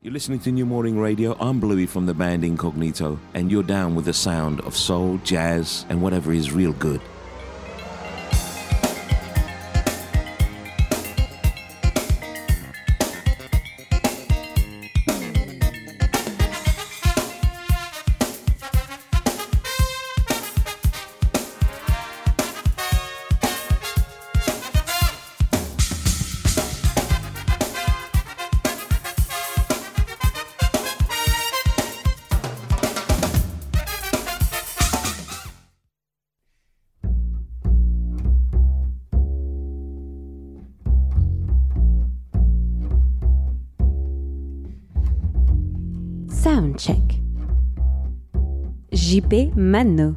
You're listening to New Morning Radio. I'm Bluey from the band Incognito, and you're down with the sound of soul, jazz, and whatever is real good. Mano.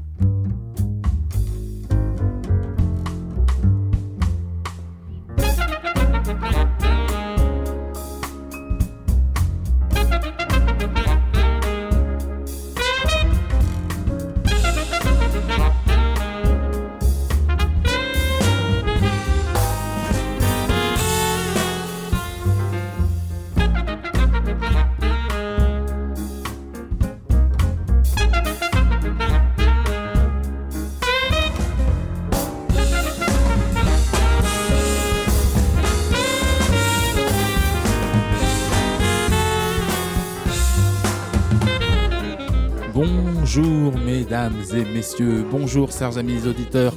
Et messieurs, bonjour chers amis auditeurs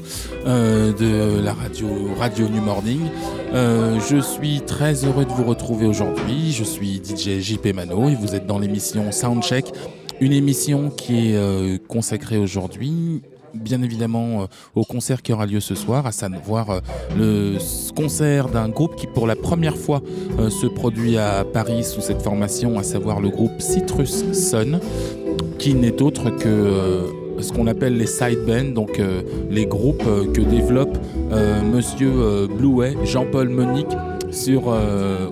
euh, de la radio New Morning. Euh, je suis très heureux de vous retrouver aujourd'hui. Je suis DJ JP Mano et vous êtes dans l'émission Soundcheck, une émission qui est euh, consacrée aujourd'hui bien évidemment au concert qui aura lieu ce soir, à savoir le concert d'un groupe qui pour la première fois se produit à Paris sous cette formation, à savoir le groupe Citrus Sun, qui n'est autre que ce qu'on appelle les side bands, donc euh, les groupes euh, que développe euh, Monsieur Blouet, Jean-Paul Monique sur,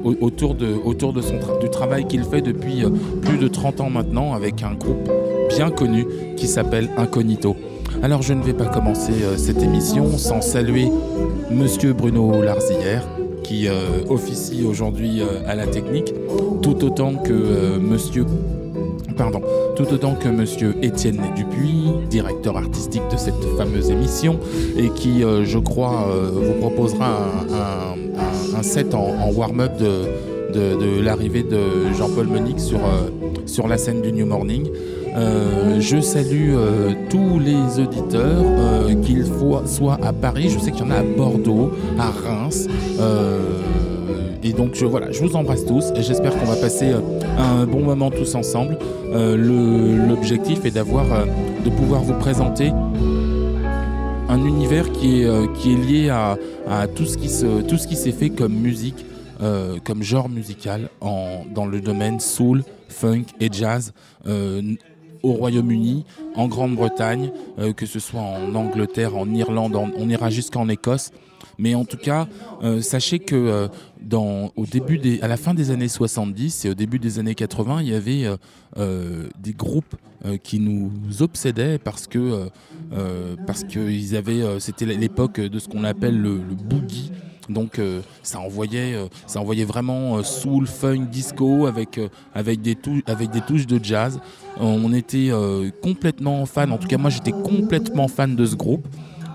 au- autour, de, autour de son du travail qu'il fait depuis plus de 30 ans maintenant avec un groupe bien connu qui s'appelle Incognito. Alors je ne vais pas commencer cette émission sans saluer Monsieur Bruno Larzillière qui officie aujourd'hui à la technique, tout autant que Monsieur Pardon, tout autant que Monsieur Étienne Dupuis, directeur artistique de cette fameuse émission, et qui, euh, je crois, euh, vous proposera un, set en, warm-up de, l'arrivée de Jean-Paul Monique sur, euh, sur la scène du New Morning. Je salue tous les auditeurs, qu'ils soient à Paris, je sais qu'il y en a à Bordeaux, à Reims. Et donc je, voilà, je vous embrasse tous et j'espère qu'on va passer euh, un bon moment tous ensemble. Euh, L'objectif est d'avoir, euh, de pouvoir vous présenter un univers qui est, qui est lié à, à tout ce qui se, s'est fait comme musique, comme genre musical en, dans le domaine soul, funk et jazz. au Royaume-Uni, en Grande-Bretagne, que ce soit en Angleterre, en Irlande, on ira jusqu'en Écosse. Mais en tout cas, euh, sachez que euh, au début à la fin des années 70 et au début des années 80, il y avait euh, des groupes qui nous obsédaient parce que c'était l'époque de ce qu'on appelle le, boogie. Donc ça envoyait, ça envoyait vraiment soul, funk, disco avec des touches, avec des touches de jazz. On était complètement fan. En tout cas, moi, j'étais complètement fan de ce groupe.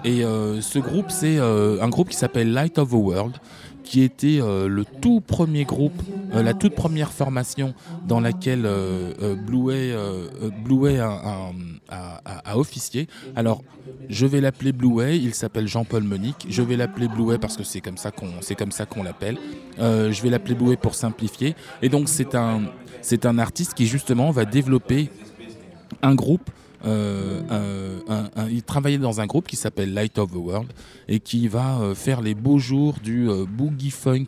Et euh, ce groupe, c'est euh, un groupe qui s'appelle Light of the World, qui était euh, le tout premier groupe, la toute première formation dans laquelle euh, Bluey, a, officié. Alors, je vais l'appeler Bluey, il s'appelle Jean-Paul Monique. Je vais l'appeler Bluey parce que c'est comme ça qu'on c'est comme ça l'appelle. Je vais l'appeler Bluey pour simplifier. Et donc, c'est un, c'est un artiste qui, justement, va développer un groupe. Euh, il travaillait dans un groupe qui s'appelle Light of the World et qui va euh, faire les beaux jours du euh, boogie funk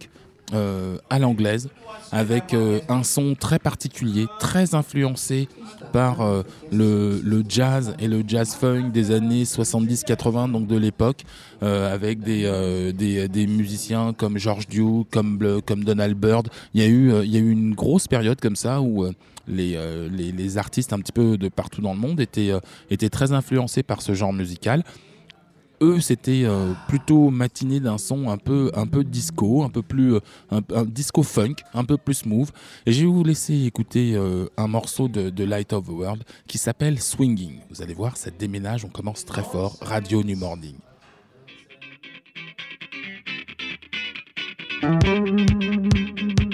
à l'anglaise avec un son très particulier, très influencé par le, jazz et le jazz funk des années 70-80, donc de l'époque, avec des, musiciens comme George Duke, comme, Donald Byrd. Il y, a eu, une grosse période comme ça où euh, les, les, artistes un petit peu de partout dans le monde étaient, euh, étaient très influencés par ce genre musical. Eux, c'était euh, plutôt matiné d'un son un peu, un peu disco, un peu plus un, disco funk, un peu plus smooth. Et je vais vous laisser écouter un morceau de, de, Light of the World qui s'appelle Swinging. Vous allez voir, ça déménage, on commence très fort. Radio New Morning.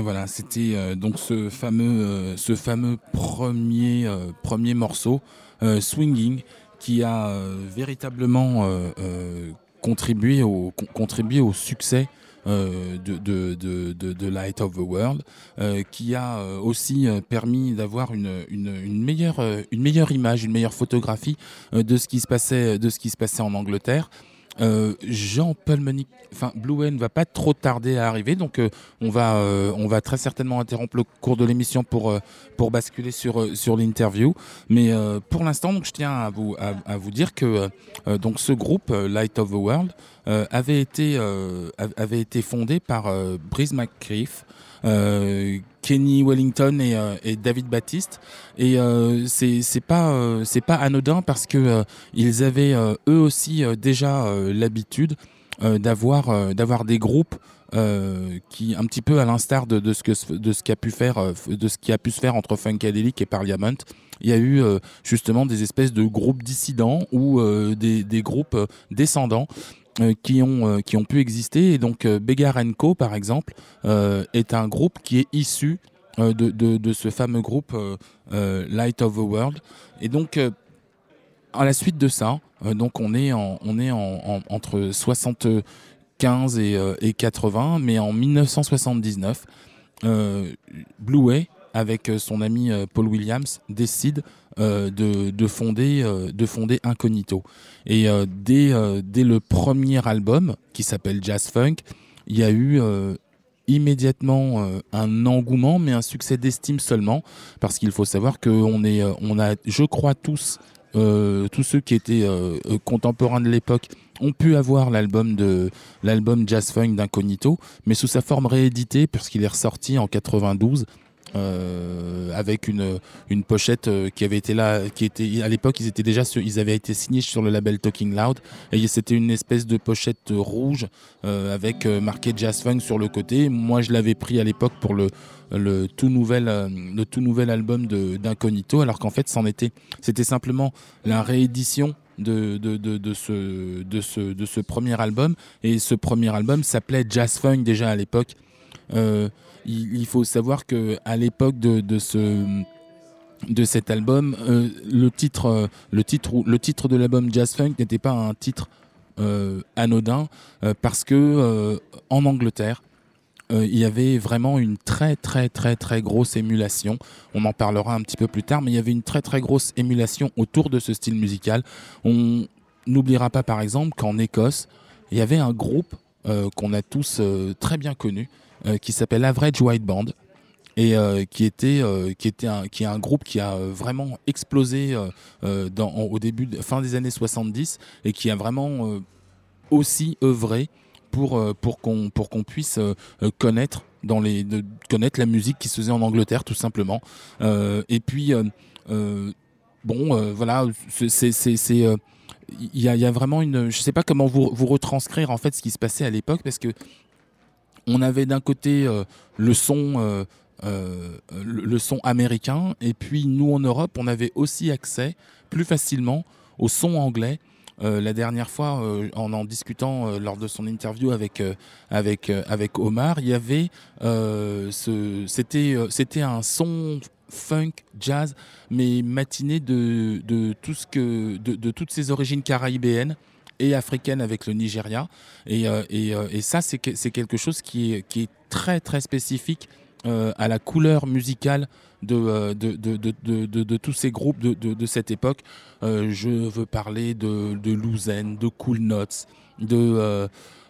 voilà, c'était donc ce fameux, ce fameux premier, premier morceau, Swinging, qui a véritablement contribué, au, contribué au succès euh, de, Light of the World, euh, qui a euh, aussi permis d'avoir une, une, meilleure, une meilleure image, une meilleure photographie de ce qui se passait, de ce qui se passait en Angleterre. Euh, Jean Pulmonic, enfin Blue ne va pas trop tarder à arriver, donc euh, on va euh, on va très certainement interrompre le cours de l'émission pour pour basculer sur sur l'interview. Mais pour l'instant, je tiens à vous à, vous dire que donc ce groupe Light of the World avait été avait été fondé par Brice McCreef. Kenny Wellington et, euh, et David Baptiste. Et euh, c'est pas euh, c'est pas anodin parce que ils avaient eux aussi déjà l'habitude d'avoir d'avoir des groupes qui un petit peu à l'instar de, de, ce que de ce qui a pu faire de ce qui a pu se faire entre Funkadelic et Parliament il y a eu justement des espèces de groupes dissidents ou des, des, groupes descendants qui, ont, euh, qui ont pu exister. Et donc, euh, Begar Co, par exemple, est un groupe qui est issu de, de, ce fameux groupe Light of the World. Et donc, à la suite de ça, donc on est, en, on est en, entre 75 et, et, 80, mais en 1979, Blue Way, avec son ami Paul Williams, décide euh, de, fonder, euh, de fonder Incognito. Et euh, dès, dès le premier album, qui s'appelle Jazz Funk, il y a eu immédiatement un engouement, mais un succès d'estime seulement, parce qu'il faut savoir qu'on on a, je crois tous, tous ceux qui étaient contemporains de l'époque ont pu avoir l'album de l'album Jazz Funk d'Incognito, mais sous sa forme rééditée, puisqu'il est ressorti en 92 euh, avec une, une pochette euh, qui avait été là, qui était à l'époque ils étaient déjà ils avaient été signés sur le label Talking Loud et c'était une espèce de pochette rouge euh, avec marqué Jazz Funk sur le côté. Moi je l'avais pris à l'époque pour le le tout nouvel le tout nouvel album d'Incognito alors qu'en fait c'en était c'était simplement la réédition de, de, de, de, ce, de, ce, de ce premier album. Et ce premier album s'appelait Jazz Funk déjà à l'époque. Il, faut savoir que à l'époque de, de ce de cet album, euh, le titre, euh, le titre, de l'album Jazz Funk n'était pas un titre euh, anodin parce que en Angleterre, il y avait vraiment une très très très très grosse émulation. On en parlera un petit peu plus tard, mais il y avait une très très grosse émulation autour de ce style musical. On n'oubliera pas par exemple qu'en Écosse, il y avait un groupe qu'on a tous très bien connu, qui s'appelle Average White Band et euh, qui était euh, qui était qui est un groupe qui a vraiment explosé au début fin des années 70 et qui a vraiment aussi œuvré pour pour qu'on pour qu'on puisse connaître dans les connaître la musique qui se faisait en Angleterre tout simplement. Et puis bon voilà c'est c'est il y a, y a, vraiment une je sais pas comment vous, vous retranscrire en fait ce qui se passait à l'époque parce que on avait d'un côté euh, le son euh, euh, le, son américain et puis nous en Europe on avait aussi accès plus facilement au son anglais. La dernière fois, en en discutant lors de son interview avec Omar, il y avait c'était un son funk, jazz, mais matiné de, toutes ces origines caribéennes et africaine avec le Nigeria. Et, euh, euh, et, ça, c'est quelque chose qui est, qui est très très spécifique euh, à la couleur musicale de, de, de, de, tous ces groupes de, cette époque. je veux parler de, de Louzen, de Cool Notes, de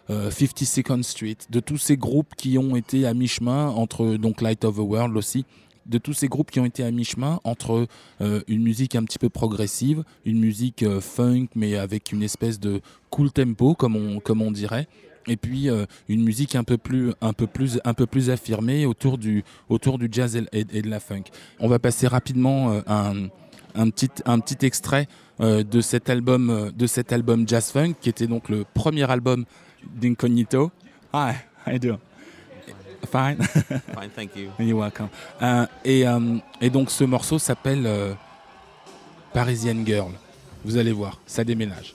52nd Street, de tous ces groupes qui ont été à mi-chemin entre donc Light of the World aussi de tous ces groupes qui ont été à mi-chemin entre euh, une musique un petit peu progressive, une musique euh, funk mais avec une espèce de cool tempo comme on, comme on dirait, et puis euh, une musique un peu plus un peu plus un peu plus affirmée autour du autour du jazz et, de la funk. On va passer rapidement un, un petit un petit extrait de cet album de cet album jazz funk qui était donc le premier album d'Incognito. Hi, how you? Fine. Fine, thank you. You're welcome. Euh, et, euh, et, donc ce morceau s'appelle euh, Parisian Girl. Vous allez voir, ça déménage.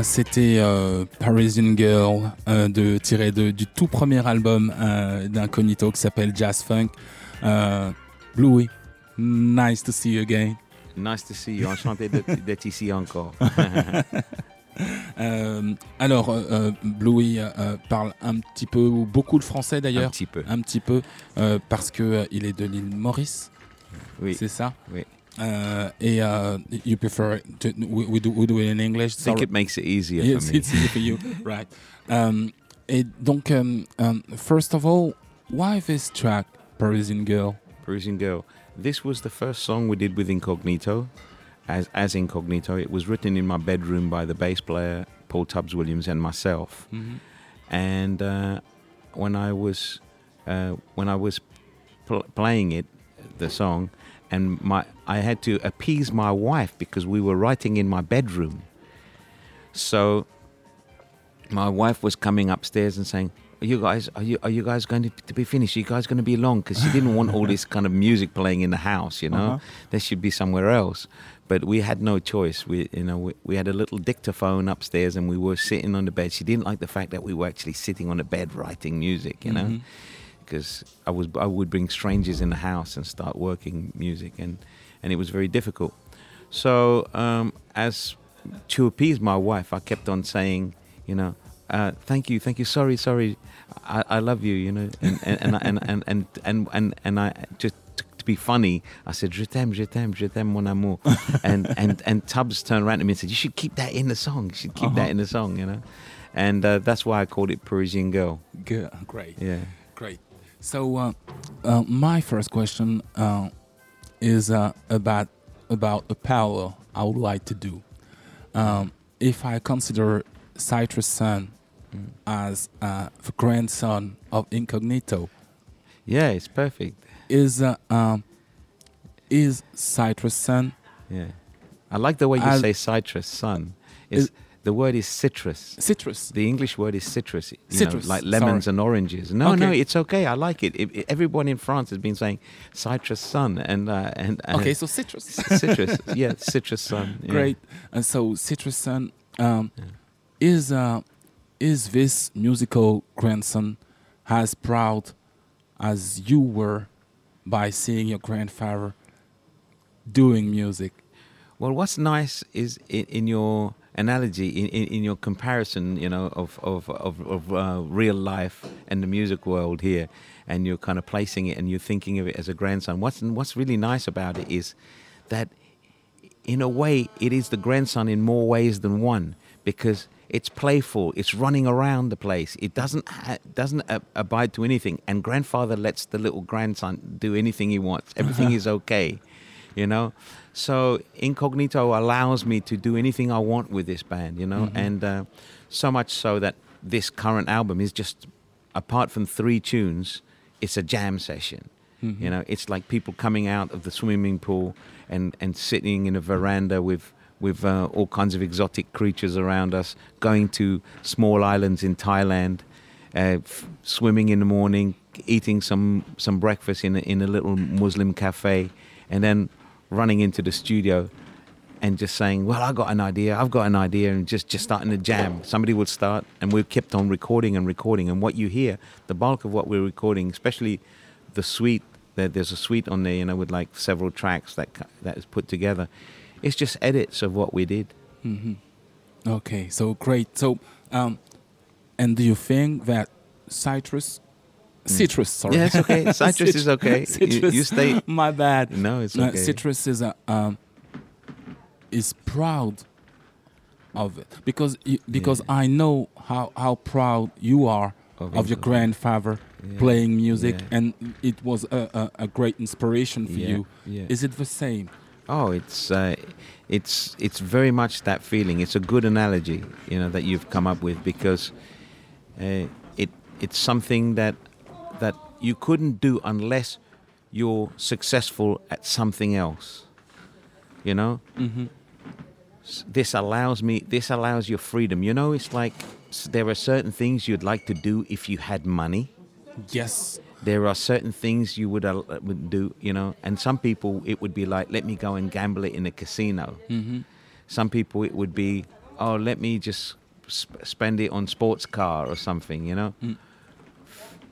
Voilà, c'était euh, Parisian Girl, euh, de, tiré de, du tout premier album euh, d'Incognito qui s'appelle Jazz Funk. Euh, Bluey, nice to see you again. Nice to see you. Enchanté d'être ici encore. Euh, alors, euh, Bluey euh, parle un petit peu, ou beaucoup de français Un d'ailleurs, petit peu. un petit peu, parce que euh, il est de l'île Maurice, Oui. c'est ça? Oui. Et euh, you prefer to, we, we do, we do it in English. I think sorry. it makes it easier Yes, for me. it's easy for you, right? Um, et donc, um, um, first of all, why this track, Parisian Girl? Parisian Girl. This was the first song we did with Incognito, as as Incognito. It was written in my bedroom by the bass player Paul Tubbs Williams and myself. And uh, when I was uh, when I was pl- playing it, the song, and my I had to appease my wife because we were writing in my bedroom. So my wife was coming upstairs and saying, "Are you guys are you are you guys going to, to be finished? Are you guys going to be long?" Because she didn't want all this kind of music playing in the house. You know, Uh-huh. there should be somewhere else. But we had no choice. We you know we, we had a little dictaphone upstairs and we were sitting on the bed. She didn't like the fact that we were actually sitting on the bed writing music. You know Mhm. Because I was I would bring strangers in the house and start working music and and it was very difficult. So um, as to appease my wife, I kept on saying, you know, uh, thank you, thank you, sorry, sorry, I, I love you, you know, and and and and and and and, and, and I just. To be funny, I said "Je t'aime, je t'aime, je t'aime, mon amour," and and and Tubbs turned around to me and said, "You should keep that in the song. You should keep that Uh-huh. in the song," you know, and uh, that's why I called it Parisian Girl. Good, great. Yeah. So, uh, uh, my first question uh, is uh, about about a parallel I would like to do. Um, if I consider Citrus Sun as uh, the grandson of Incognito, Yeah, it's perfect. is uh, um, is Citrus Sun Yeah. I like the way you As- say citrus, sun. Is Is- the word is citrus. citrus? The English word is citrus. You Citrus, know, like lemons sorry. and oranges. No, no, it's okay. I like it. It- it- Everyone in France has been saying citrus sun and uh, and, Okay, so citrus. citrus. yeah, citrus sun. yeah. Great. And so Citrus Sun um, is uh, is this musical grandson as proud as you were by seeing your grandfather doing music? Well, what's nice is in, in your analogy, in, in, in your comparison, you know, of of of, of uh, real life and the music world here, and you're kind of placing it and you're thinking of it as a grandson. What's what's really nice about it is that, in a way, it is the grandson in more ways than one because it's playful. It's running around the place. It doesn't ha- doesn't uh, abide to anything, and grandfather lets the little grandson do anything he wants. Everything is okay you know so incognito allows me to do anything i want with this band you know? And uh, so much so that this current album is just apart from three tunes it's a jam session. You know it's like people coming out of the swimming pool and and sitting in a veranda with with uh, all kinds of exotic creatures around us going to small islands in thailand uh, f- swimming in the morning, eating some some breakfast in a, in a little Muslim cafe, and then running into the studio and just saying, "Well, I got an idea. I've got an idea," and just just starting to jam. Somebody would start, and we kept on recording and recording. And what you hear, the bulk of what we're recording, especially the suite. There, there's a suite on there, you know, with like several tracks that that is put together. It's just edits of what we did. Okay, so great. So, um, and do you think that citrus, citrus, sorry, Mm. Yeah, it's okay. Citrus is okay. You- Citrus, you stay- My bad. No, it's okay. citrus is a um, is proud of it because you, because I know how how proud you are Of of, your grandfather Yeah. playing music, Yeah. and it was a, a, a great inspiration for Yeah, you. yeah. Is it the same? Oh, it's uh, it's it's very much that feeling. It's a good analogy, you know, that you've come up with because uh, it it's something that you couldn't do unless you're successful at something else. You know, Mm-hmm. This allows me. This allows your freedom. You know, it's like there are certain things you'd like to do if you had money Yes. there are certain things you would, uh, would do, you know, and some people it would be like, let me go and gamble it in a casino. Mm-hmm. Some people it would be, oh, let me just sp- spend it on sports car or something, you know. Mm.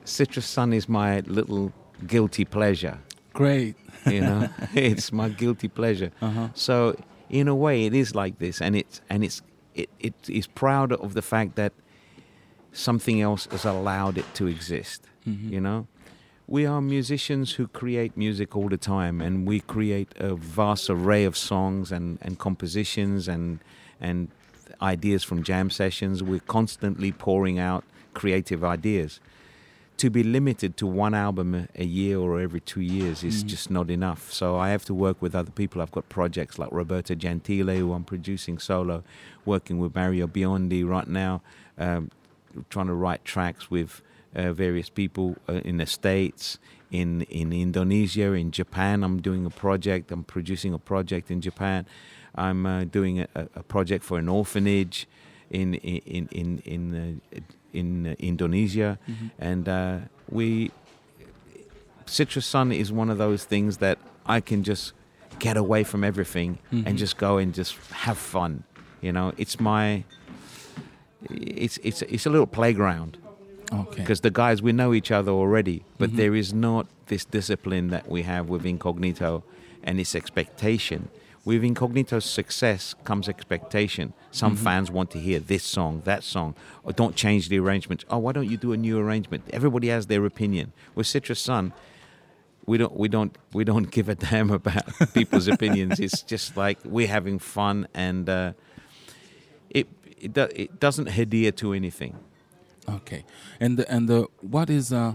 Citrus Sun is my little guilty pleasure, Great. you know. it's my guilty pleasure. Uh-huh. So in a way, it is like this, and it's and it's it, it is proud of the fact that something else has allowed it to exist. Mhm. You know, we are musicians who create music all the time, and we create a vast array of songs and and compositions and and ideas from jam sessions. We're constantly pouring out creative ideas. To be limited to one album a- year or every two years is Mhm. just not enough. So I have to work with other people. I've got projects like Roberta Gentile, who I'm producing solo, working with Mario Biondi right now, um, trying to write tracks with uh, various people uh, in the States, in, in Indonesia, in Japan. I'm doing a project, I'm producing a project in Japan. I'm uh, doing a, a project for an orphanage in, in, in, in, uh, in uh, Indonesia Mhm. and uh, we citrus sun is one of those things that i can just get away from everything Mhm. and just go and just have fun you know it's my it's it's it's a little playground Okay. because the guys we know each other already but Mhm. there is not this discipline that we have with incognito and this expectation with incognito's success comes expectation. Some Mhm. fans want to hear this song that song. Or don't change the arrangement. Oh why don't you do a new arrangement? Everybody has their opinion. With citrus sun we don't we don't we don't give a damn about people's opinions. It's just like we're having fun and uh, it it, do, it doesn't adhere to anything. Okay, and and uh, what is uh,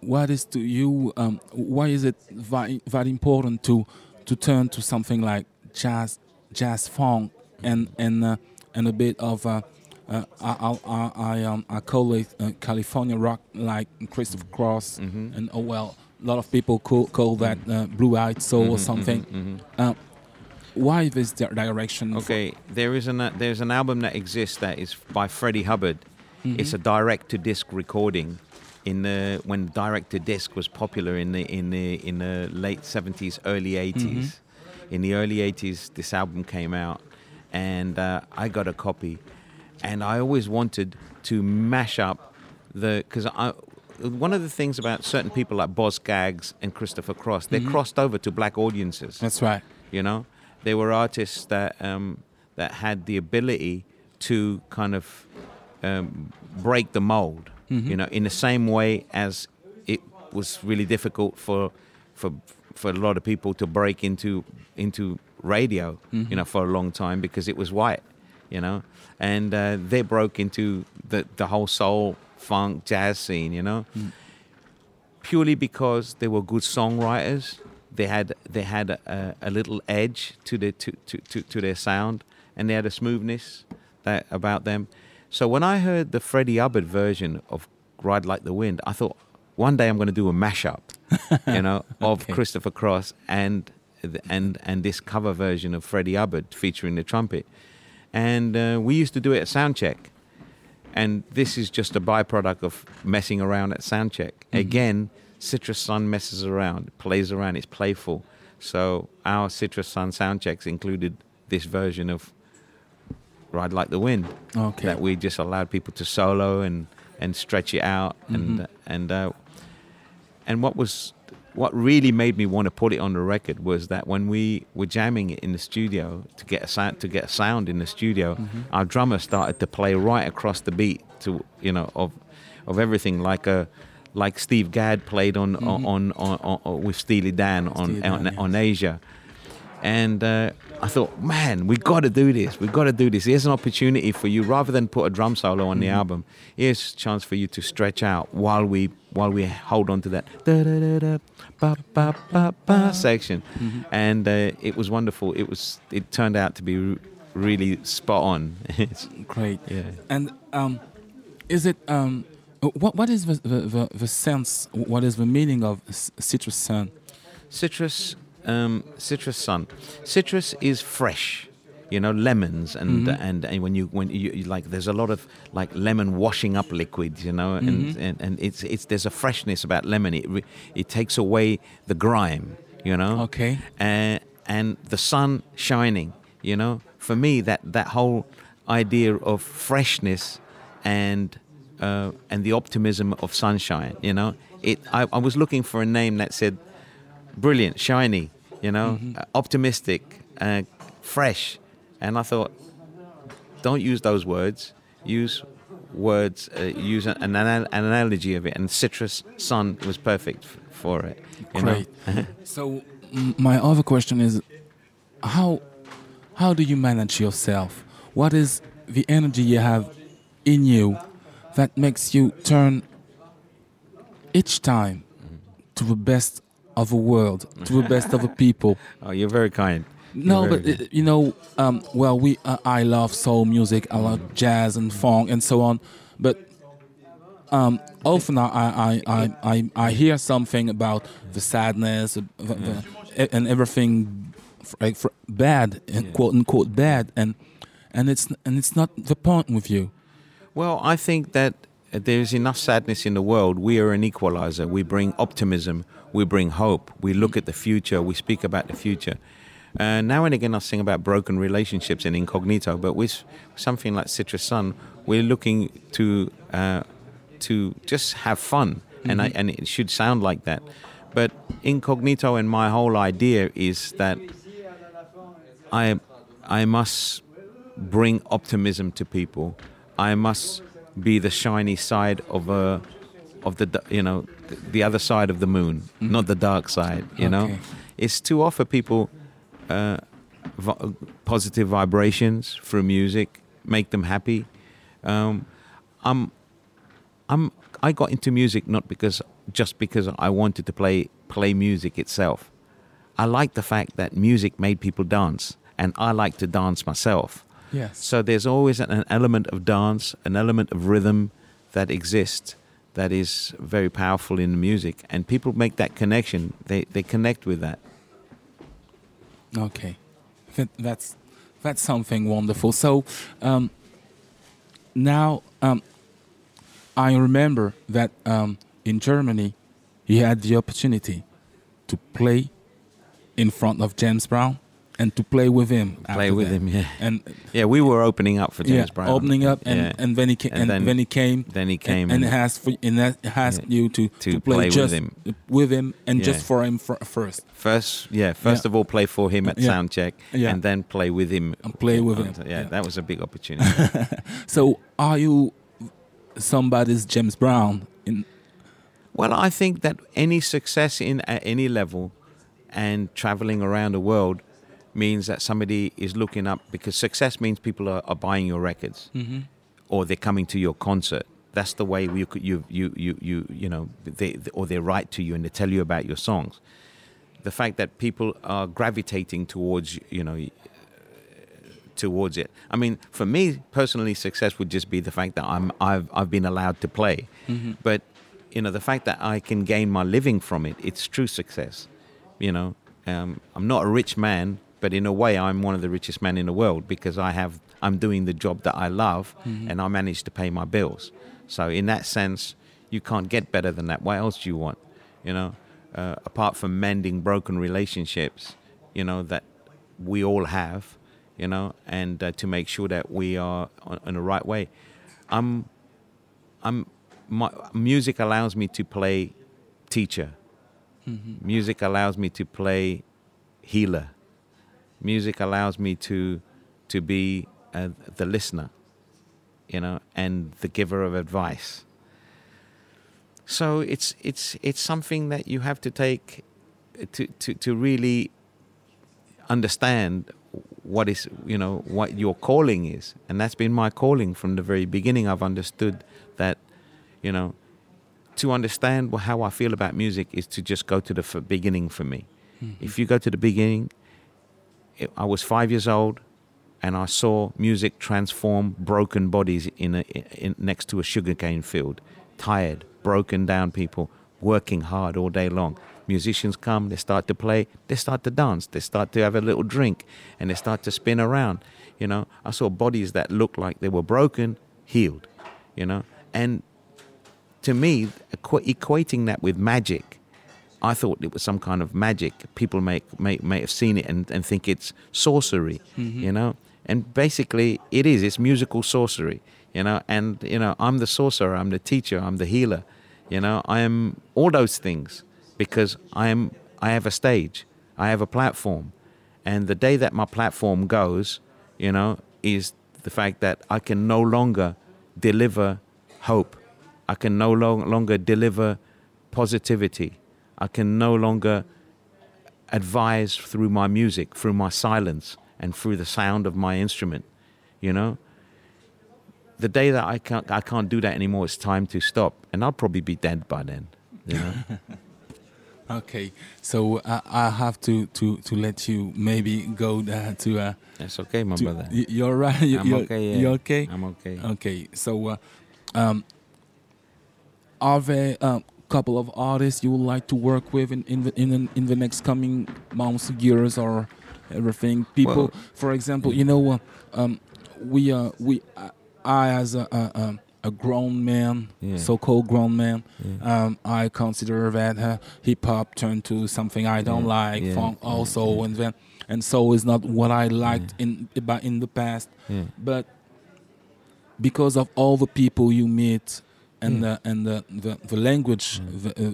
what is to you? Um, why is it very, very important to to turn to something like jazz, jazz funk, and and uh, and a bit of uh, uh, I I I, I, um, I call it uh, California rock, like Christopher Cross, Mhm. and oh well, a lot of people call call that uh, blue-eyed soul or Mhm, something. mhm. Uh, why this di- direction? Okay, there is an uh, there's an album that exists that is by Freddie Hubbard. Mhm. It's a direct to disc recording. In the when direct to disc was popular in the in the in the late seventies, early 80s In the early eighties, this album came out, and uh, I got a copy, and I always wanted to mash up the because I. One of the things about certain people like Boz Scaggs and Christopher Cross, they Mhm. crossed over to black audiences That's right. you know they were artists that um, that had the ability to kind of um, break the mold Mhm. you know in the same way as it was really difficult for for for a lot of people to break into into radio Mhm. you know for a long time because it was white you know and uh, they broke into the the whole soul funk jazz scene you know Mm. purely because they were good songwriters. They had they had a, a little edge to the to, to, to, to their sound, and they had a smoothness that about them. So when I heard the Freddie Hubbard version of "Ride Like the Wind," I thought one day I'm going to do a mashup, you know, of Okay. Christopher Cross and and and this cover version of Freddie Hubbard featuring the trumpet. And uh, we used to do it at soundcheck and this is just a byproduct of messing around at soundcheck. Mhm. Again, Citrus Sun messes around, plays around, it's playful. So our Citrus Sun soundchecks included this version of Ride Like the Wind Okay. that we just allowed people to solo and and stretch it out and Mhm. and uh, and what was what really made me want to put it on the record was that when we were jamming it in the studio to get a sound to get a sound in the studio, Mhm. our drummer started to play right across the beat to you know of of everything like a like Steve Gadd played on Mhm. on, on, on, on with Steely Dan on Dan, on, yes. on Aja, and uh, I thought, man, we got to do this. We've got to do this. Here's an opportunity for you, rather than put a drum solo on the Mhm. album. Here's a chance for you to stretch out while we while we hold on to that da da da da ba ba ba ba section, Mhm. and uh, it was wonderful. It was. It turned out to be r- really spot on. Great. yeah. And um, is it um, what what is the, the, the, the sense? What is the meaning of citrus sun? Citrus, um, citrus sun. Citrus is fresh, you know, lemons and Mhm. and, and when you when you, you like, there's a lot of like lemon washing up liquids, you know, and, Mhm. and and it's it's there's a freshness about lemon. It re- it takes away the grime, you know, Okay. and and the sun shining, you know, for me, that that whole idea of freshness and uh, and the optimism of sunshine. You know, it. I, I, was looking for a name that said brilliant, shiny. You know, mm-hmm. uh, optimistic, uh, fresh, and I thought, don't use those words. Use words. Uh, use an, an, an, analogy of it, and citrus sun was perfect f- for it. Great. so, my other question is, how how do you manage yourself? What is the energy you have in you that makes you turn each time to the best of the world, to the best of the people. Oh, you're very kind. You're no, very but uh, you know, um, well, we uh, I love soul music, I love jazz and funk and so on, but um, often I, I, I, I, I hear something about the sadness the, the, and everything like bad, yeah. quote unquote bad, and and it's and it's not the point with you. Well, I think that there's enough sadness in the world. We are an equalizer. We bring optimism. We bring hope. We look at the future. We speak about the future. Uh, now and again, I sing about broken relationships in incognito, but with something like Citrus Sun, we're looking to uh, to just have fun, mm-hmm. and I, and it should sound like that. But incognito and my whole idea is that I I must bring optimism to people. I must be the shiny side of a of the you know the other side of the moon, mm-hmm. not the dark side. You okay. know, it's to offer people uh, v- positive vibrations through music, make them happy. Um, I'm I'm I got into music not because just because I wanted to play play music itself. I like the fact that music made people dance, and I like to dance myself. Yes. So there's always an element of dance, an element of rhythm that exists that is very powerful in music, and people make that connection. They they connect with that. Okay, that's that's something wonderful. So um, now um, I remember that um, in Germany you had the opportunity to play in front of James Brown and to play with him. Play with that. him, yeah. And yeah, we were opening up for James yeah, Brown. Opening up, and, yeah. and then he came, and, and then, then, he came. Then he came, and, and, and asked for, and asked yeah, you to, to, to play, play, just with him, with him, and just for him for, first. First, yeah. First of all, play for him at sound check, and then play with him. And play with him. Yeah, that was a big opportunity. so, are you somebody's James Brown? In well, I think that any success in at any level, and traveling around the world means that somebody is looking up because success means people are, are buying your records mm-hmm. or they're coming to your concert. That's the way you you you you you you know they or they write to you and they tell you about your songs. The fact that people are gravitating towards you know towards it. I mean, for me personally, success would just be the fact that I'm I've I've been allowed to play, mm-hmm. but you know the fact that I can gain my living from it. It's true success. You know, um, I'm not a rich man, but in a way I'm one of the richest men in the world because I have I'm doing the job that I love mm-hmm. and I manage to pay my bills. So in that sense, you can't get better than that. What else do you want? You know, uh, apart from mending broken relationships, you know that we all have, you know, and uh, to make sure that we are on, on the right way. I'm, I'm, my music allows me to play teacher. Mm-hmm. Music allows me to play healer music allows me to to be uh, the listener, you know, and the giver of advice. So it's it's it's something that you have to take to to to really understand what is you know what your calling is, and that's been my calling from the very beginning. I've understood that, you know, to understand how I feel about music is to just go to the beginning for me. Mm-hmm. If you go to the beginning, I was five years old, and I saw music transform broken bodies in, a, in next to a sugarcane field, tired, broken down people working hard all day long. Musicians come, they start to play, they start to dance, they start to have a little drink, and they start to spin around. You know, I saw bodies that looked like they were broken, healed. You know, and to me, equating that with magic I thought it was some kind of magic. People may may, may have seen it and, and think it's sorcery, mm-hmm. you know. and basically it is. It's musical sorcery, you know. And you know, I'm the sorcerer. I'm the teacher. I'm the healer. You know, I am all those things because I am. I have a stage. I have a platform, and the day that my platform goes, you know, is the fact that I can no longer deliver hope. I can no lo- longer deliver positivity. I can no longer advise through my music, through my silence, and through the sound of my instrument. You know, the day that I can't, I can't do that anymore, it's time to stop, and I'll probably be dead by then. You know. Okay, so I, I have to, to, to let you maybe go there to. Uh, That's okay, my to- brother. y- You're right. You, I'm you're, okay. Yeah. You're okay. I'm okay. Okay, so uh, um, are there a couple of artists you would like to work with in in the in, the- in the next coming months, years, or everything? People, Well- for example, you know, uh, um, we uh, we uh, I as a, a, a a grown man, Yeah. so-called grown man, Yeah. um, I consider that uh, hip hop turned to something I don't Yeah, like, funk also, and then and so is not what I liked in in the past. But because of all the people you meet and Yeah. the and the the, the language the, uh,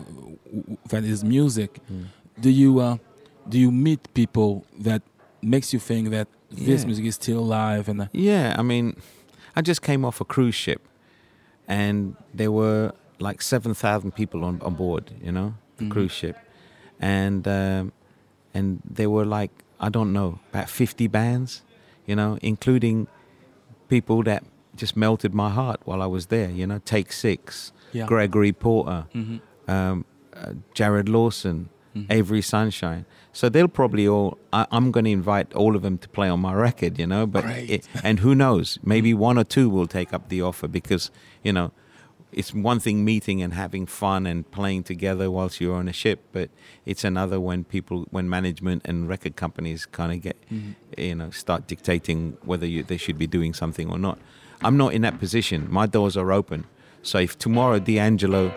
uh, that is music do you uh, do you meet people that makes you think that this Yeah. music is still alive and uh, Yeah, I mean, I just came off a cruise ship, and there were like seven thousand people on, on board. You know, the Mhm. cruise ship, and um, and there were like I don't know about fifty bands. You know, including people that just melted my heart while I was there. You know, Take Six, yeah Gregory Porter, Mhm. um, uh, Jarrod Lawson, Mhm. Avery Sunshine. So they'll probably all. I, I'm going to invite all of them to play on my record, you know. But it, and who knows? Maybe one or two will take up the offer because you know, it's one thing meeting and having fun and playing together whilst you're on a ship, but it's another when people, when management and record companies kind of get, Mhm. you know, start dictating whether you, they should be doing something or not. I'm not in that position. My doors are open. So if tomorrow D'Angelo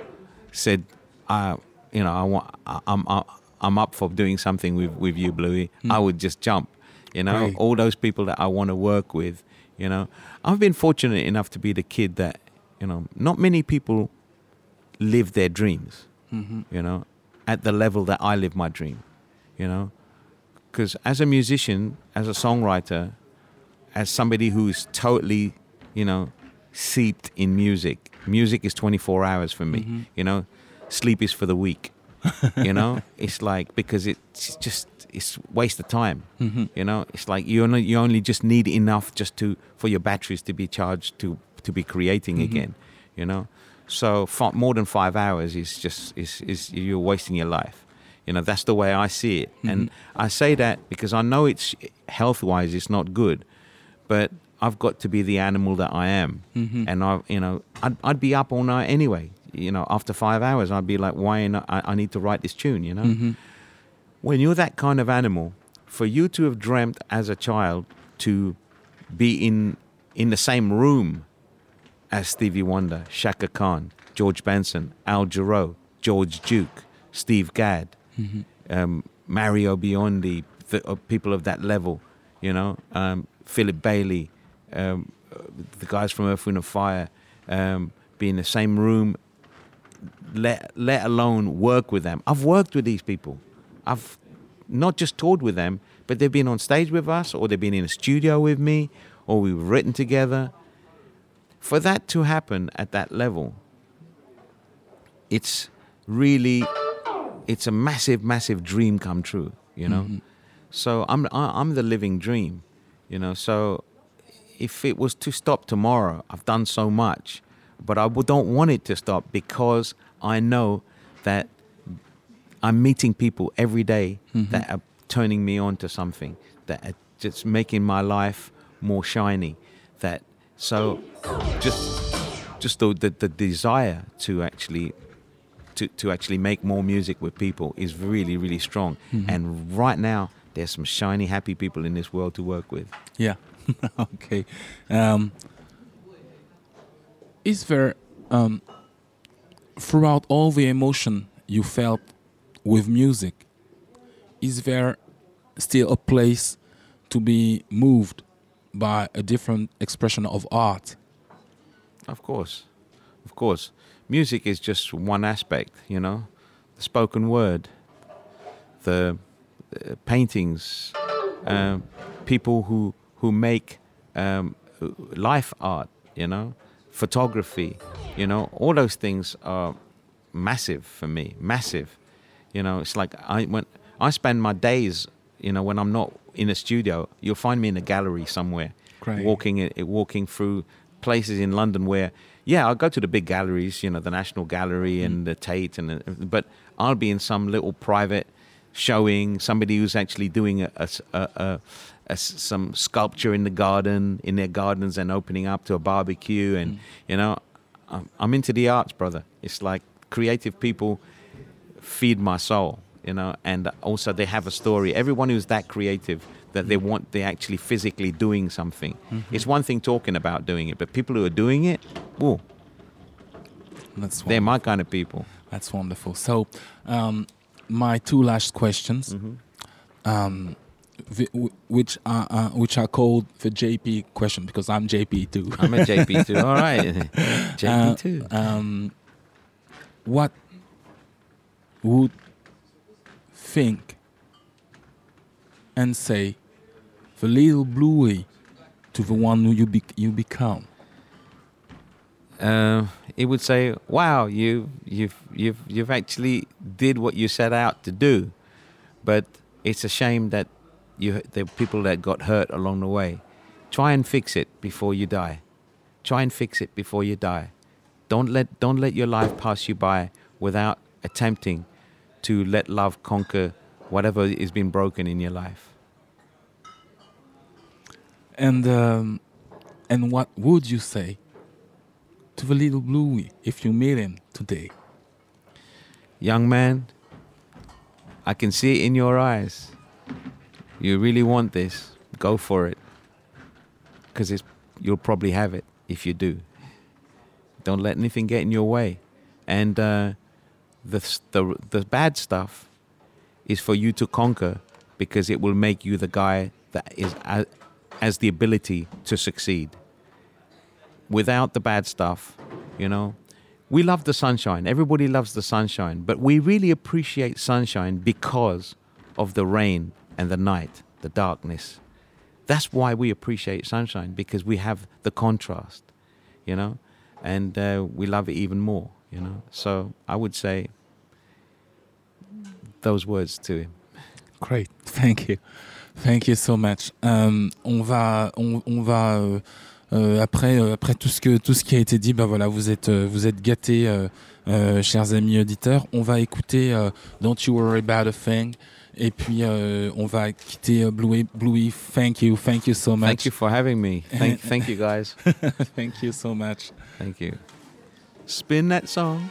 said, uh, you know, I want, I, I'm, I, I'm up for doing something with, with you, Bluey, I would just jump. You know, Great. all those people that I want to work with. You know, I've been fortunate enough to be the kid that, you know, not many people live their dreams. Mhm. You know, at the level that I live my dream. You know, because as a musician, as a songwriter, as somebody who's totally, you know, seeped in music. Music is 24 hours for me. Mhm. You know, sleep is for the weak. you know, it's like because it's just it's waste of time. Mhm. You know, it's like you only you only just need enough just to for your batteries to be charged to to be creating Mhm. again. You know, so fi- more than five hours is just is is you're wasting your life. You know, that's the way I see it, and I say that because I know it's health wise it's not good, but I've got to be the animal that I am, Mhm. and I you know I'd I'd be up all night anyway. You know, after five hours, I'd be like, why not? I, I need to write this tune. You know Mhm. when you're that kind of animal, for you to have dreamt as a child to be in in the same room as Stevie Wonder, Chaka Khan, George Benson, Al Jarreau, George Duke, Steve Gadd, Mhm. um, Mario Biondi, the, uh, people of that level, you know, um, Philip Bailey, um, the guys from Earth, Wind and Fire, um, be in the same room, let, let alone work with them. I've worked with these people. I've not just toured with them, but they've been on stage with us, or they've been in a studio with me, or we've written together. For that to happen at that level, it's really, it's a massive, massive dream come true. You know, Mhm. so I'm I- I'm the living dream. You know, so if it was to stop tomorrow, I've done so much, but I don't want it to stop because I know that I'm meeting people every day Mhm. that are turning me on to something that are just making my life more shiny. That so just just the the, the desire to actually to, to actually make more music with people is really really strong. Mhm. And right now there's some shiny happy people in this world to work with. Yeah. okay. Um, is there, um, throughout all the emotion you felt with music, is there still a place to be moved by a different expression of art. Of course, of course. Music is just one aspect, you know, the spoken word, the uh, paintings, um, people who who make um, life art, you know, photography, you know, all those things are massive for me, massive. You know, it's like I when I spend my days, you know, when I'm not in a studio, you'll find me in a gallery somewhere, Great. walking it, walking through places in London where, yeah, I'll go to the big galleries, you know, the National Gallery and the Tate, and the, but I'll be in some little private showing, somebody who's actually doing a, a, a, a some sculpture in the garden, in their gardens, and opening up to a barbecue. And you know, I'm, I'm into the arts, brother. It's like creative people feed my soul. You know, and also they have a story. Everyone who's that creative that they want, they're actually physically doing something. It's one thing talking about doing it, but people who are doing it, whoa, That's they're my kind of people. That's wonderful. So, um, my two last questions, um, vi- w- which are uh, which are called the JP question because I'm JP too. I'm a JP too. All right, JP Uh, too. um, what would think and say the little bluey to the one who you be- you become? uh, it would say, "Wow, you you've you've you've actually did what you set out to do," but it's a shame that you are people that got hurt along the way. Try and fix it before you die. Try and fix it before you die. Don't let don't let your life pass you by without attempting to let love conquer whatever is being broken in your life. And um, and what would you say to the little bluey if you meet him today? Young man, I can see it in your eyes. You really want this. Go for it. Because you'll probably have it if you do. Don't let anything get in your way. And uh, the, the, the bad stuff is for you to conquer because it will make you the guy that is has the ability to succeed. Without the bad stuff, you know, we love the sunshine. Everybody loves the sunshine, but we really appreciate sunshine because of the rain and the night, the darkness. That's why we appreciate sunshine because we have the contrast, you know, and uh, we love it even more, you know. So I would say those words to him. Great, thank you, thank you so much. Um, on va, on, on va euh, euh, après, euh, après tout ce que tout ce qui a été dit, ben voilà, vous êtes, euh, vous êtes gâtés, euh, chers amis auditeurs. On va écouter Don't You Worry About a Thing, et puis euh, on va quitter euh, Bluey. Bluey, thank you, thank you so much. Thank you for having me. Thank, thank you guys. thank you so much. Thank you. Spin that song.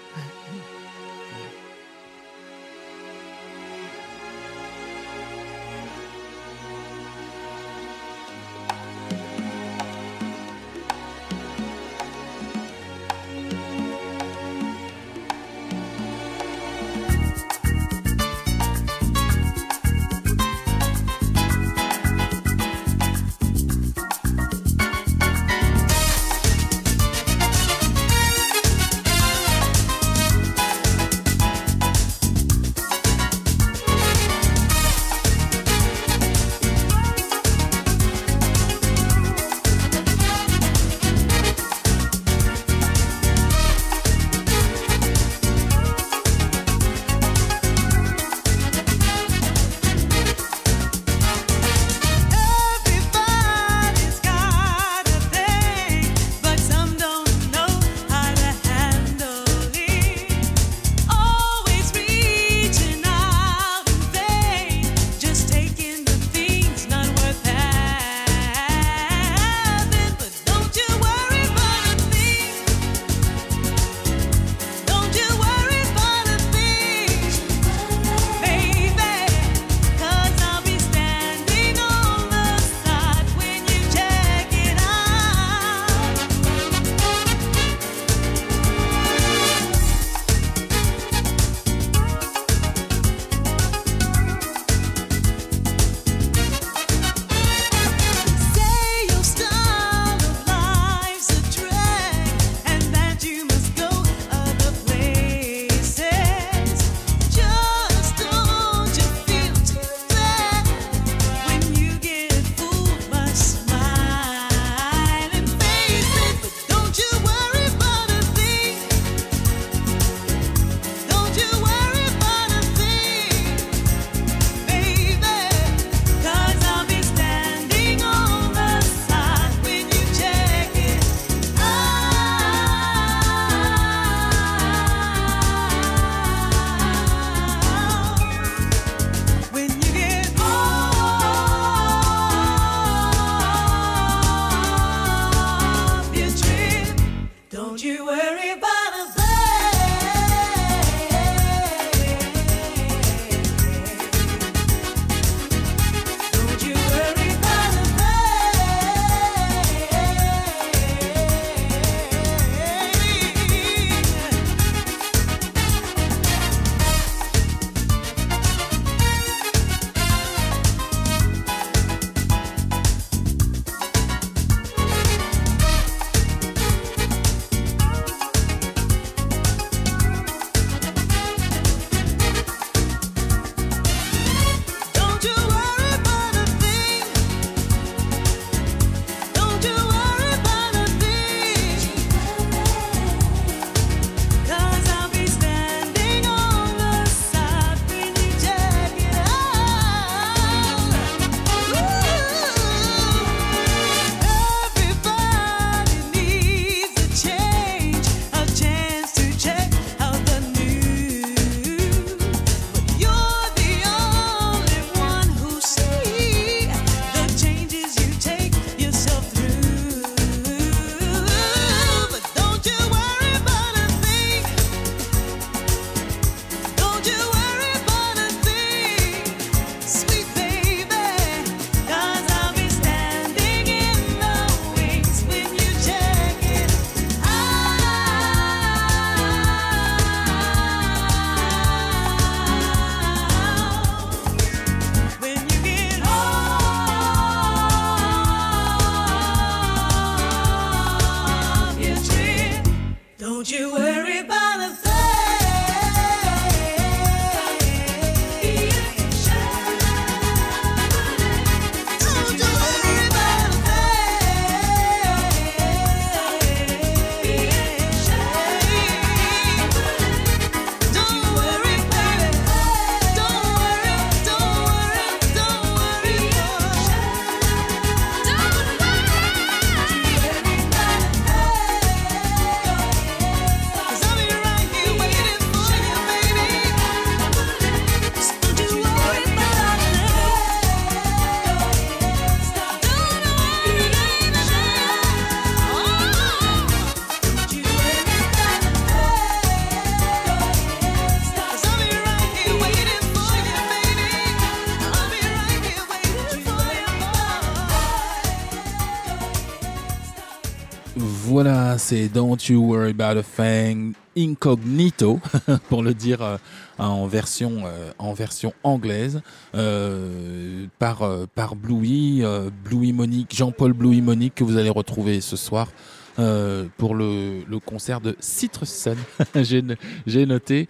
C'est Don't You Worry About a Thing Incognito, pour le dire euh, en, version, euh, en version anglaise, euh, par, par Bluey, Bluey Monique, Jean-Paul Bluey Monique, que vous allez retrouver ce soir. pour le, le, concert de Citrus Sun, j'ai noté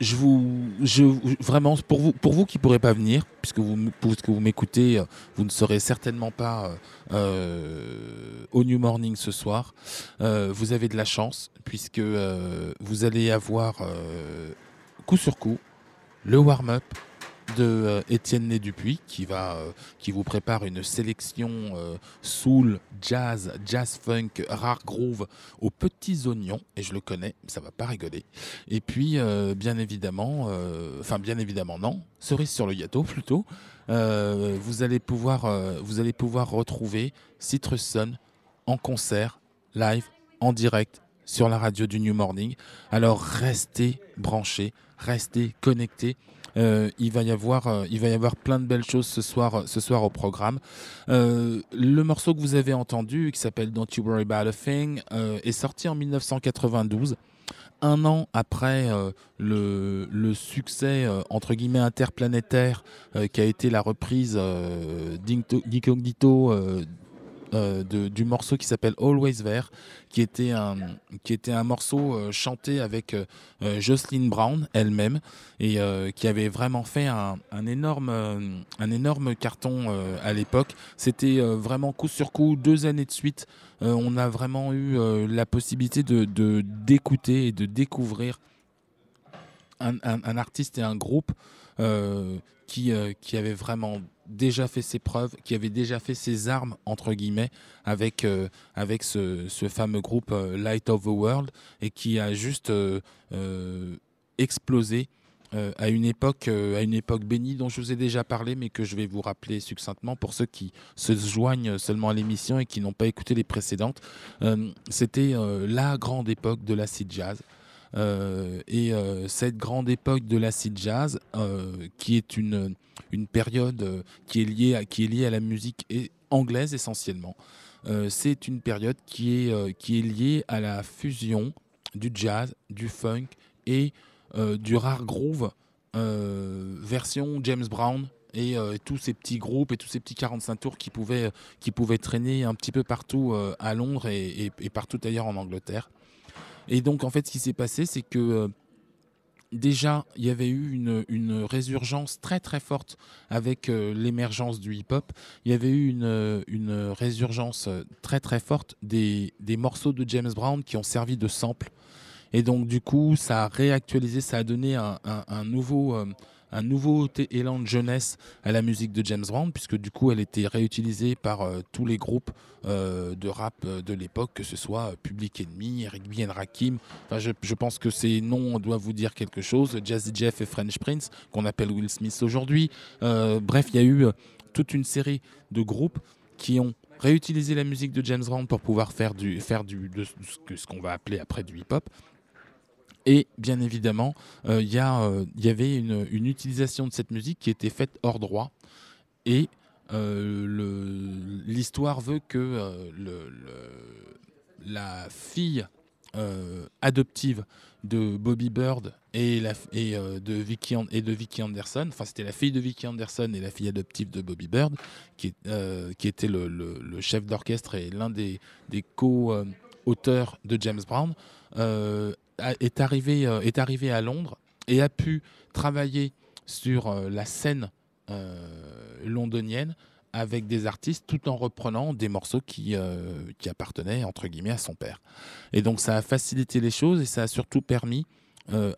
je vous, je, vraiment, pour vous, pour vous qui ne pourrez pas venir, puisque vous, vous m'écoutez, euh, vous ne serez certainement pas euh, euh, au New Morning ce soir. vous avez de la chance, puisque vous allez avoir coup sur coup le warm-up de euh, Étienne Né Dupuis qui va euh, qui vous prépare une sélection euh, soul, jazz, jazz funk, rare groove aux petits oignons et je le connais, ça va pas rigoler. Et puis bien évidemment, enfin bien évidemment non, cerise sur le gâteau plutôt. vous allez pouvoir vous allez pouvoir retrouver Citrus Sun en concert live en direct sur la radio du New Morning. Alors restez branchés, restez connectés. Euh, il va y avoir, euh, il va y avoir plein de belles choses ce soir, ce soir au programme. Euh, le morceau que vous avez entendu, qui s'appelle Don't You Worry About a Thing, est sorti en 1992 un an après le, le, succès entre guillemets interplanétaire qui a été la reprise d'Incognito euh, du morceau qui s'appelle Always There, qui était un, qui était un morceau euh, chanté avec euh, Jocelyn Brown elle-même et qui avait vraiment fait un, énorme, un énorme carton à l'époque. C'était vraiment coup sur coup, deux années de suite. on a vraiment eu la possibilité de d'écouter et de découvrir un, un, artiste et un groupe qui, qui avait vraiment déjà fait ses preuves, qui avait déjà fait ses armes, entre guillemets, avec, euh, avec ce, fameux groupe euh, Light of the World, et qui a juste euh, explosé à, une époque, à une époque bénie dont je vous ai déjà parlé, mais que je vais vous rappeler succinctement pour ceux qui se joignent seulement à l'émission et qui n'ont pas écouté les précédentes. C'était la grande époque de l'acid jazz. Et cette grande époque de l'acid jazz, qui est une, une période euh, qui est liée à, qui est liée à la musique anglaise essentiellement. Euh, c'est une période qui est, euh, qui est liée à la fusion du jazz, du funk et du rare groove version James Brown et, tous ces petits groupes et tous ces petits 45 tours qui pouvaient, qui pouvaient traîner un petit peu partout à Londres et, partout ailleurs en Angleterre. Et donc en fait ce qui s'est passé c'est que déjà, il y avait eu une, résurgence très très forte avec euh, l'émergence du hip-hop. Il y avait eu une, résurgence euh, très très forte des, morceaux de James Brown qui ont servi de sample. Et donc du coup, ça a réactualisé, ça a donné un, nouveau... Euh, un nouveau élan de jeunesse à la musique de James Brown, puisque du coup elle était réutilisée par euh, tous les groupes euh, de rap euh, de l'époque, que ce soit Public Enemy, Eric B. Rakim. Enfin, je, pense que ces noms doivent vous dire quelque chose. Jazzy Jeff et French Prince, qu'on appelle Will Smith aujourd'hui. bref, il y a eu toute une série de groupes qui ont réutilisé la musique de James Brown pour pouvoir faire du faire du ce qu'on va appeler après du hip-hop et bien évidemment, euh, il y, euh, y, avait une, utilisation de cette musique qui était faite hors droit. Et euh, l'histoire veut que le, la fille adoptive de Bobby Bird et, de Vicky, et de Vicky Anderson, enfin c'était la fille de Vicky Anderson et la fille adoptive de Bobby Bird, qui, qui était le, chef d'orchestre et l'un des, des co-auteurs de James Brown, est arrivé, euh, est arrivé à Londres et a pu travailler sur euh, la scène euh, londonienne avec des artistes tout en reprenant des morceaux qui, qui appartenaient entre guillemets à son père. Et donc ça a facilité les choses et ça a surtout permis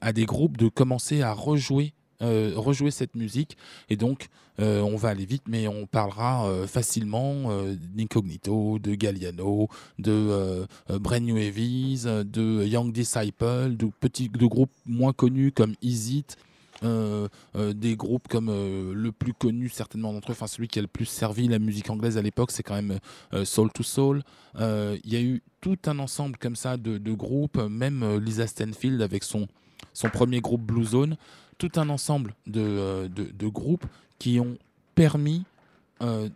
à des groupes de commencer à rejouer euh, rejouer cette musique. Et donc, euh, on va aller vite, mais on parlera euh, facilement d'Incognito, de Galliano, de Brand New Heavies, de Young Disciple, de petits de groupes moins connus comme Easy des groupes comme le plus connu certainement d'entre eux, enfin celui qui a le plus servi la musique anglaise à l'époque, c'est quand même Soul to Soul. Il y a eu tout un ensemble comme ça de, de groupes, même Lisa Stanfield avec son, son premier groupe Blue Zone tout un ensemble de, euh, de, groupes qui ont permis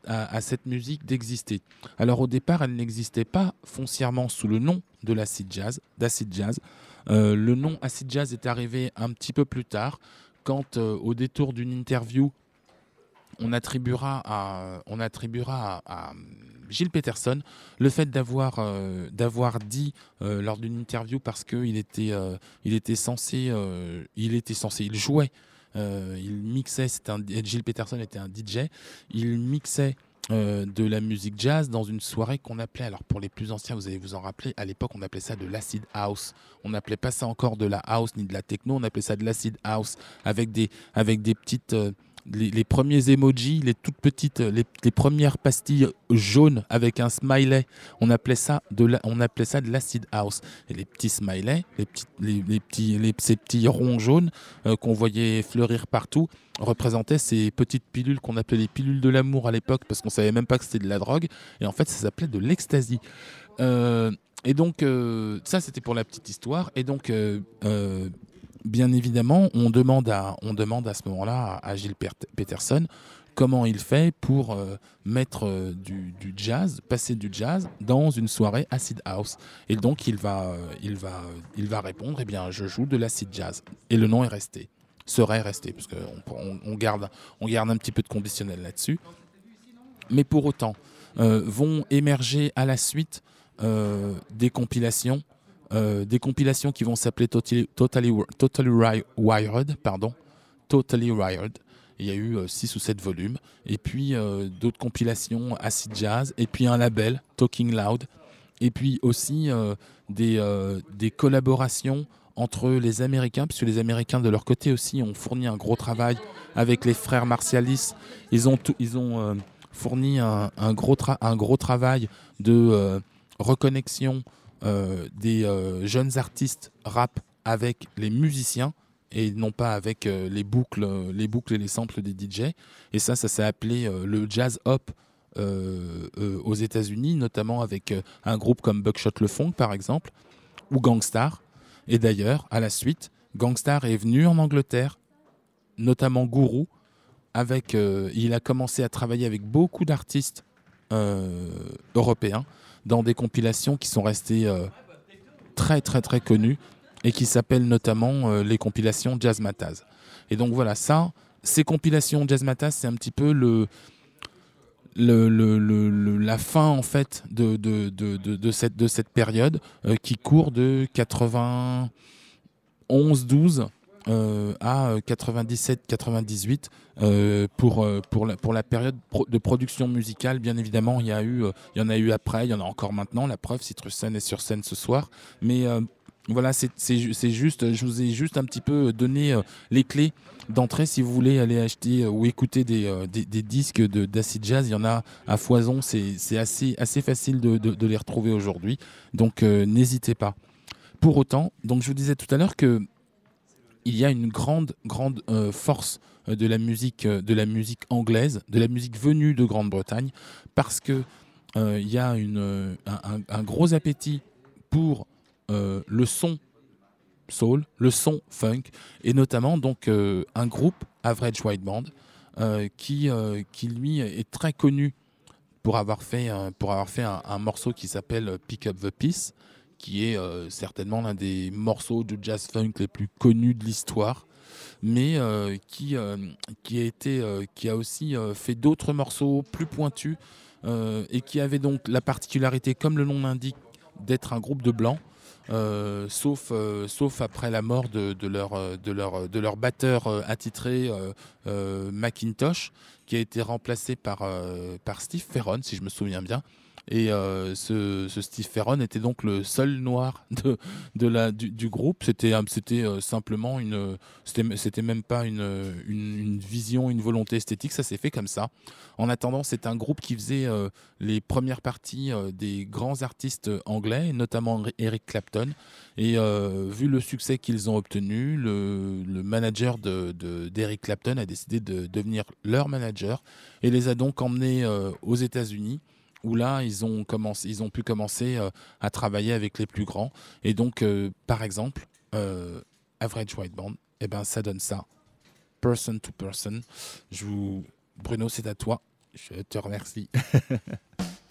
à, cette musique d'exister. Alors au départ, elle n'existait pas foncièrement sous le nom de l'acid jazz, d'acid jazz. le nom acid jazz est arrivé un petit peu plus tard, quand au détour d'une interview, on attribuera à, on attribuera à Gilles Peterson le fait d'avoir euh, d'avoir dit euh, lors d'une interview parce qu'il était euh, il était censé il était censé il jouait il mixait un, Gilles Peterson était un DJ il mixait de la musique jazz dans une soirée qu'on appelait, alors pour les plus anciens, vous allez vous en rappeler, à l'époque on appelait ça de l'acid house. On n'appelait pas ça encore de la house ni de la techno, on appelait ça de l'acid house avec des, avec des petites, les, premiers emojis, les toutes petites, les, premières pastilles jaunes avec un smiley, on appelait ça de on appelait ça de l'acid house. Et les petits smileys, les les, petits, ces petits ronds jaunes euh, qu'on voyait fleurir partout, représentaient ces petites pilules qu'on appelait les pilules de l'amour à l'époque parce qu'on savait même pas que c'était de la drogue. Et en fait, ça s'appelait de l'ecstasy. Euh, et donc, euh, ça, c'était pour la petite histoire. Et donc, bien évidemment, on demande à, on demande à ce moment-là à, Gilles Peterson comment il fait pour euh, mettre euh, du, jazz, passer du jazz dans une soirée acid house. Et donc il va, euh, il va, il va répondre, eh bien je joue de l'acid jazz. Et le nom est resté, serait resté, parce qu'on on garde, on garde un petit peu de conditionnel là-dessus. Mais pour autant, vont émerger à la suite des compilations euh, des compilations qui vont s'appeler Totally, totally, Wired. Pardon, totally Wired. Il y a eu 6 euh, ou 7 volumes. Et puis euh, d'autres compilations Acid Jazz. Et puis un label, Talking Loud. Et puis aussi des, des collaborations entre les Américains, puisque les Américains de leur côté aussi ont fourni un gros travail avec les frères Martialis. Ils ont, ils ont fourni un, gros un gros travail de reconnexion euh, des euh, jeunes artistes rap avec les musiciens et non pas avec euh, les boucles, les boucles et les samples des DJ. Et ça, ça s'est appelé le jazz hop aux États-Unis, notamment avec un groupe comme Buckshot Le Funk, par exemple, ou Gangstar. Et d'ailleurs, à la suite, Gangstar est venu en Angleterre, notamment Guru, avec, il a commencé à travailler avec beaucoup d'artistes européens dans des compilations qui sont restées euh, très très très connues et qui s'appellent notamment euh, les compilations Jazz Mataz. Et donc voilà, ça, ces compilations Jazz Mataz, c'est un petit peu le, la fin en fait de, de, de, de cette, de cette période euh, qui court de 91-12 euh, à 97-98 euh, euh, pour, pour, la, pour la période de production musicale. Bien évidemment, il y, a eu, il y en a eu après, il y en a encore maintenant. La preuve, Citrus Sun est sur scène ce soir. Mais voilà, c'est juste, je vous ai juste un petit peu donné les clés d'entrée si vous voulez aller acheter ou écouter des, des, disques d'acid jazz. Il y en a à foison, c'est assez, assez facile de, de, de les retrouver aujourd'hui. Donc n'hésitez pas. Pour autant, donc je vous disais tout à l'heure que il y a une grande, euh, force euh, de la musique, euh, de la musique anglaise, de la musique venue de Grande-Bretagne, parce que il y a un, gros appétit pour le son soul, le son funk, et notamment donc un groupe Average White Band qui, lui est très connu pour avoir fait, pour avoir fait un morceau qui s'appelle Pick Up the Peace, qui est euh, certainement l'un des morceaux de jazz funk les plus connus de l'histoire, mais euh, qui, euh, qui, a aussi fait d'autres morceaux plus pointus et qui avait donc la particularité, comme le nom l'indique, d'être un groupe de blancs. sauf, après la mort de, leur, batteur attitré Macintosh, qui a été remplacé par Steve Ferron, si je me souviens bien. Et euh, ce, Steve Ferron était donc le seul noir de, du, groupe. C'était c'était euh, simplement une. C'était même pas une, vision, une volonté esthétique. Ça s'est fait comme ça. En attendant, c'est un groupe qui faisait euh, les premières parties des grands artistes anglais, notamment Eric Clapton. Et vu le succès qu'ils ont obtenu, le, manager d'Eric de, d'Eric Clapton a décidé de devenir leur manager et les a donc emmenés aux États-Unis où là, ils ont, commencé, ils ont pu commencer euh, à travailler avec les plus grands. Et donc, euh, par exemple, euh, Average White Band, eh ben, ça donne ça. Person to person. Je vous... Bruno, c'est à toi. Je te remercie.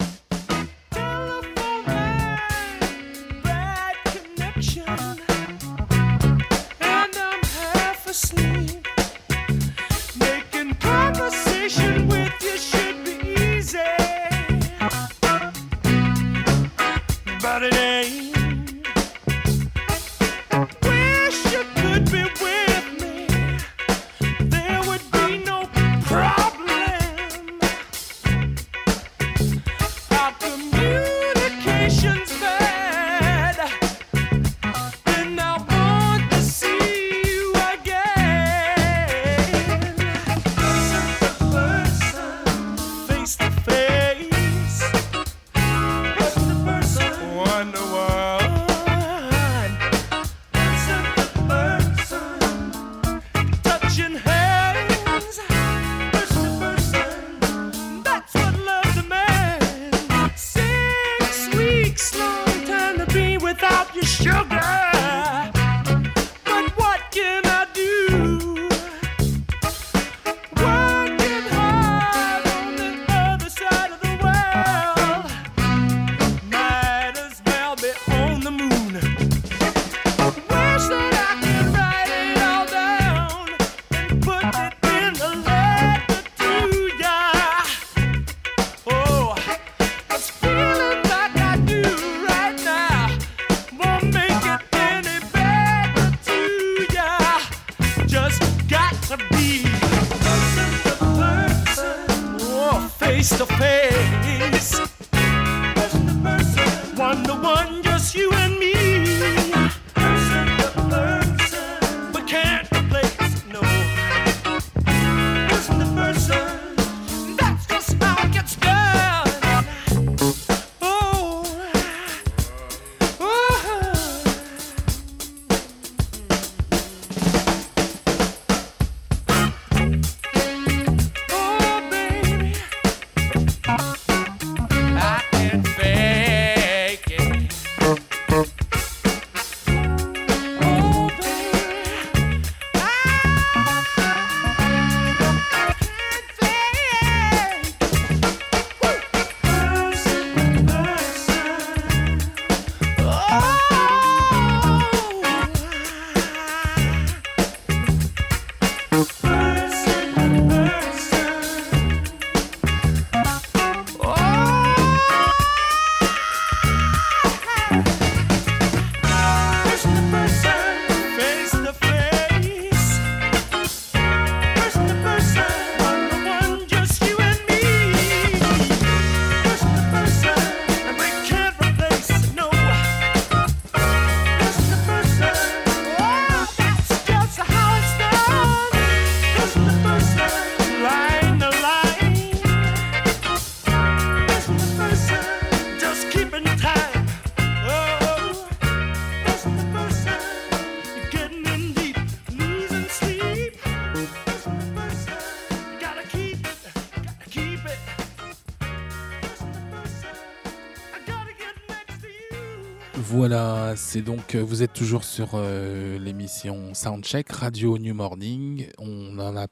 Voilà, c'est donc, euh, vous êtes toujours sur euh, l'émission Soundcheck, Radio New Morning. On en a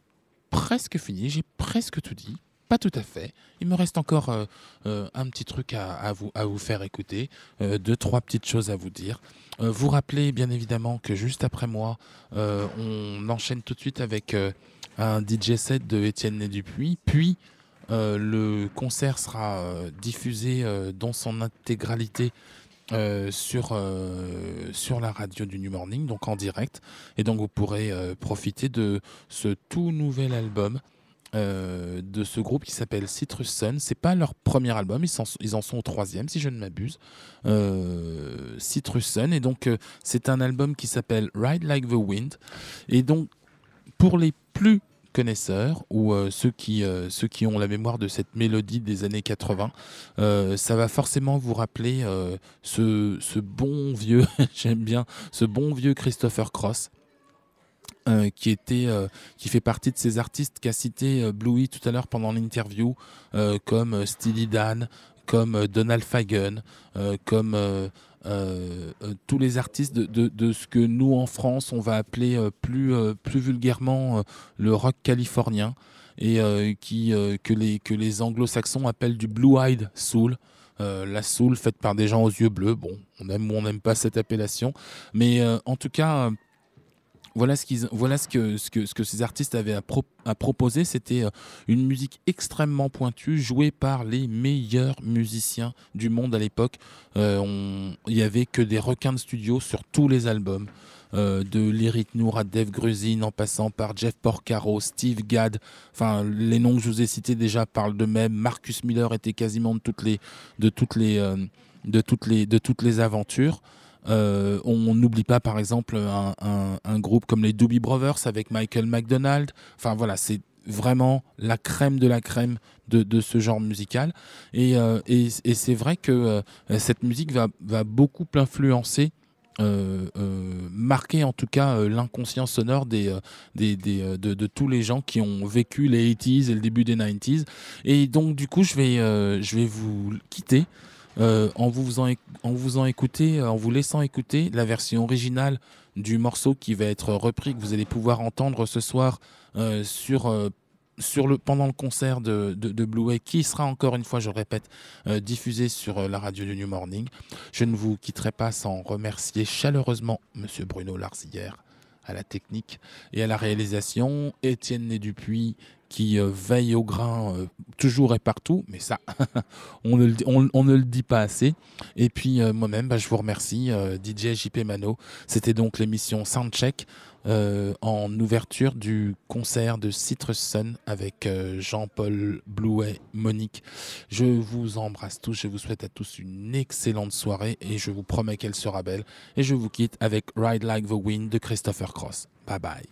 presque fini, j'ai presque tout dit. Pas tout à fait. Il me reste encore euh, un petit truc à, vous, faire écouter, deux, trois petites choses à vous dire. vous rappelez bien évidemment que juste après moi, on enchaîne tout de suite avec un DJ set de Étienne Dupuis, puis le concert sera diffusé dans son intégralité euh, sur, euh, sur la radio du New Morning, donc en direct. Et donc vous pourrez euh, profiter de ce tout nouvel album de ce groupe qui s'appelle Citrus Sun. C'est pas leur premier album, ils, ils, en sont au troisième si je ne m'abuse. Citrus Sun. Et donc c'est un album qui s'appelle Ride Like the Wind. Et donc pour les plus connaisseurs ou euh, ceux, qui, euh, ceux qui ont la mémoire de cette mélodie des années 80, euh, ça va forcément vous rappeler ce, ce, bon vieux, j'aime bien, ce bon vieux Christopher Cross. qui était qui fait partie de ces artistes qu'a cité Bluey tout à l'heure pendant l'interview comme Steely Dan comme Donald Fagen comme euh, euh, tous les artistes de, ce que nous en France on va appeler euh, plus, plus vulgairement le rock californien. et qui, que les, que les anglo-saxons appellent du blue-eyed soul. la soul faite par des gens aux yeux bleus. Bon, on aime ou on n'aime pas cette appellation. Mais en tout cas, voilà ce, qu'ils, voilà ce que, ce, que, ce que ces artistes avaient à, à proposer. C'était euh, une musique extrêmement pointue, jouée par les meilleurs musiciens du monde à l'époque. Euh, il n'y avait que des requins de studio sur tous les albums. Euh, de Lyric Nour à Dave Grusin, en passant par Jeff Porcaro, Steve Gadd. Enfin, les noms que je vous ai cités déjà parlent d'eux-mêmes. Marcus Miller était quasiment de toutes les, de toutes les, de toutes les, de toutes les aventures. Euh, on n'oublie pas par exemple un, groupe comme les Doobie Brothers avec Michael McDonald. Enfin voilà, c'est vraiment la crème de la crème de, ce genre musical. Et, euh, c'est vrai que euh, cette musique va, beaucoup influencer. marquer en tout cas l'inconscient sonore des, de, tous les gens qui ont vécu les 80s et le début des 90s. Et donc du coup je vais, je vais vous quitter euh, en, vous en, en vous en euh, en vous laissant écouter la version originale du morceau qui va être repris, que vous allez pouvoir entendre ce soir euh, sur, sur le, pendant le concert de, de, Blue qui sera encore une fois, je le répète, diffusé sur la radio du New Morning. Je ne vous quitterai pas sans remercier chaleureusement Monsieur Bruno Larzillière à la technique et à la réalisation, Étienne Né Dupuis qui euh, veille au grain euh, toujours et partout, mais ça, on, ne le, dit pas assez. Et puis euh, moi-même, bah, je vous remercie, DJ JP Mano. C'était donc l'émission Soundcheck en ouverture du concert de Citrus Sun avec Jean-Paul Blouet, Monique. Je vous embrasse tous, je vous souhaite à tous une excellente soirée et je vous promets qu'elle sera belle. Et je vous quitte avec Ride Like the Wind de Christopher Cross. Bye bye.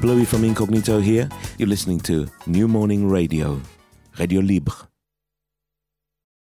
Bluey from Incognito here. You're listening to New Morning Radio, Radio Libre.